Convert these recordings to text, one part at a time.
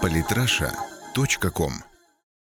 Политраша.ком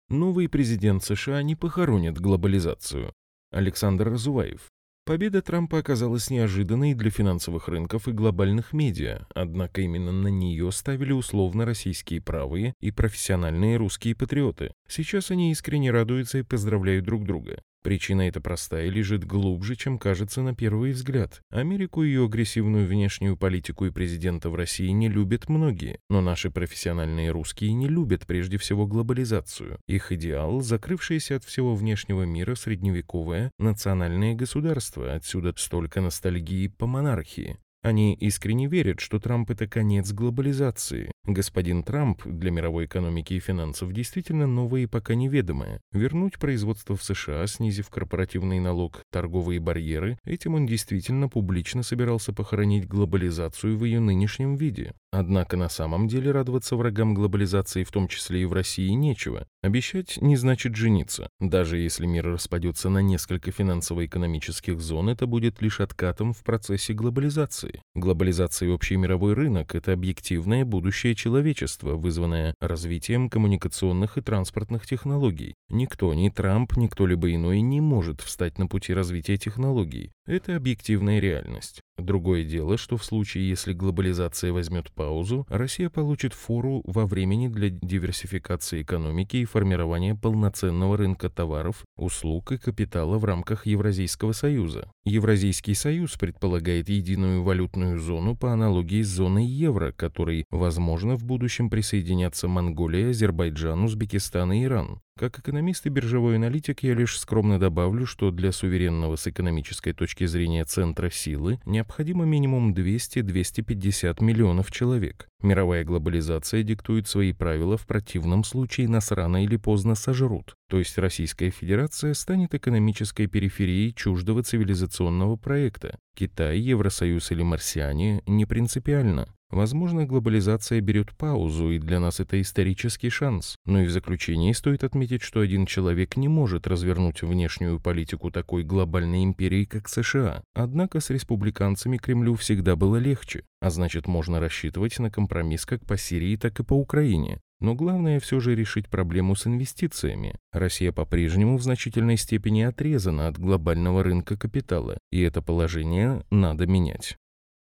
Новый президент США не похоронит глобализацию. Александр Разуваев. Победа Трампа оказалась неожиданной для финансовых рынков и глобальных медиа, однако именно на нее ставили условно российские правые и профессиональные русские патриоты. Сейчас они искренне радуются и поздравляют друг друга. Причина эта простая и лежит глубже, чем кажется на первый взгляд. Америку и ее агрессивную внешнюю политику и президента в России не любят многие, но наши профессиональные русские не любят прежде всего глобализацию. Их идеал – закрывшееся от всего внешнего мира средневековое национальное государство, отсюда столько ностальгии по монархии. Они искренне верят, что Трамп – это конец глобализации. Господин Трамп для мировой экономики и финансов действительно новое и пока неведомое. Вернуть производство в США, снизив корпоративный налог, торговые барьеры – этим он действительно публично собирался похоронить глобализацию в ее нынешнем виде. Однако на самом деле радоваться врагам глобализации, в том числе и в России, нечего. Обещать не значит жениться. Даже если мир распадется на несколько финансово-экономических зон, это будет лишь откатом в процессе глобализации. Глобализация и общий мировой рынок – это объективное будущее человечества, вызванное развитием коммуникационных и транспортных технологий. Никто, ни Трамп, ни кто-либо иной не может встать на пути развития технологий. Это объективная реальность. Другое дело, что в случае, если глобализация возьмет паузу, Россия получит фору во времени для диверсификации экономики и формирования полноценного рынка товаров, услуг и капитала в рамках Евразийского союза. Евразийский союз предполагает единую валютную зону по аналогии с зоной евро, которой, возможно, в будущем присоединятся Монголия, Азербайджан, Узбекистан и Иран. Как экономист и биржевой аналитик я лишь скромно добавлю, что для суверенного с экономической точки зрения центра силы необходимо минимум 200-250 миллионов человек. Мировая глобализация диктует свои правила, в противном случае нас рано или поздно сожрут. То есть Российская Федерация станет экономической периферией чуждого цивилизационного проекта. Китай, Евросоюз или марсиане не принципиально. Возможно, глобализация берет паузу, и для нас это исторический шанс. Но и в заключении стоит отметить, что один человек не может развернуть внешнюю политику такой глобальной империи, как США. Однако с республиканцами Кремлю всегда было легче, а значит можно рассчитывать на компромисс как по Сирии, так и по Украине. Но главное все же решить проблему с инвестициями. Россия по-прежнему в значительной степени отрезана от глобального рынка капитала, и это положение надо менять.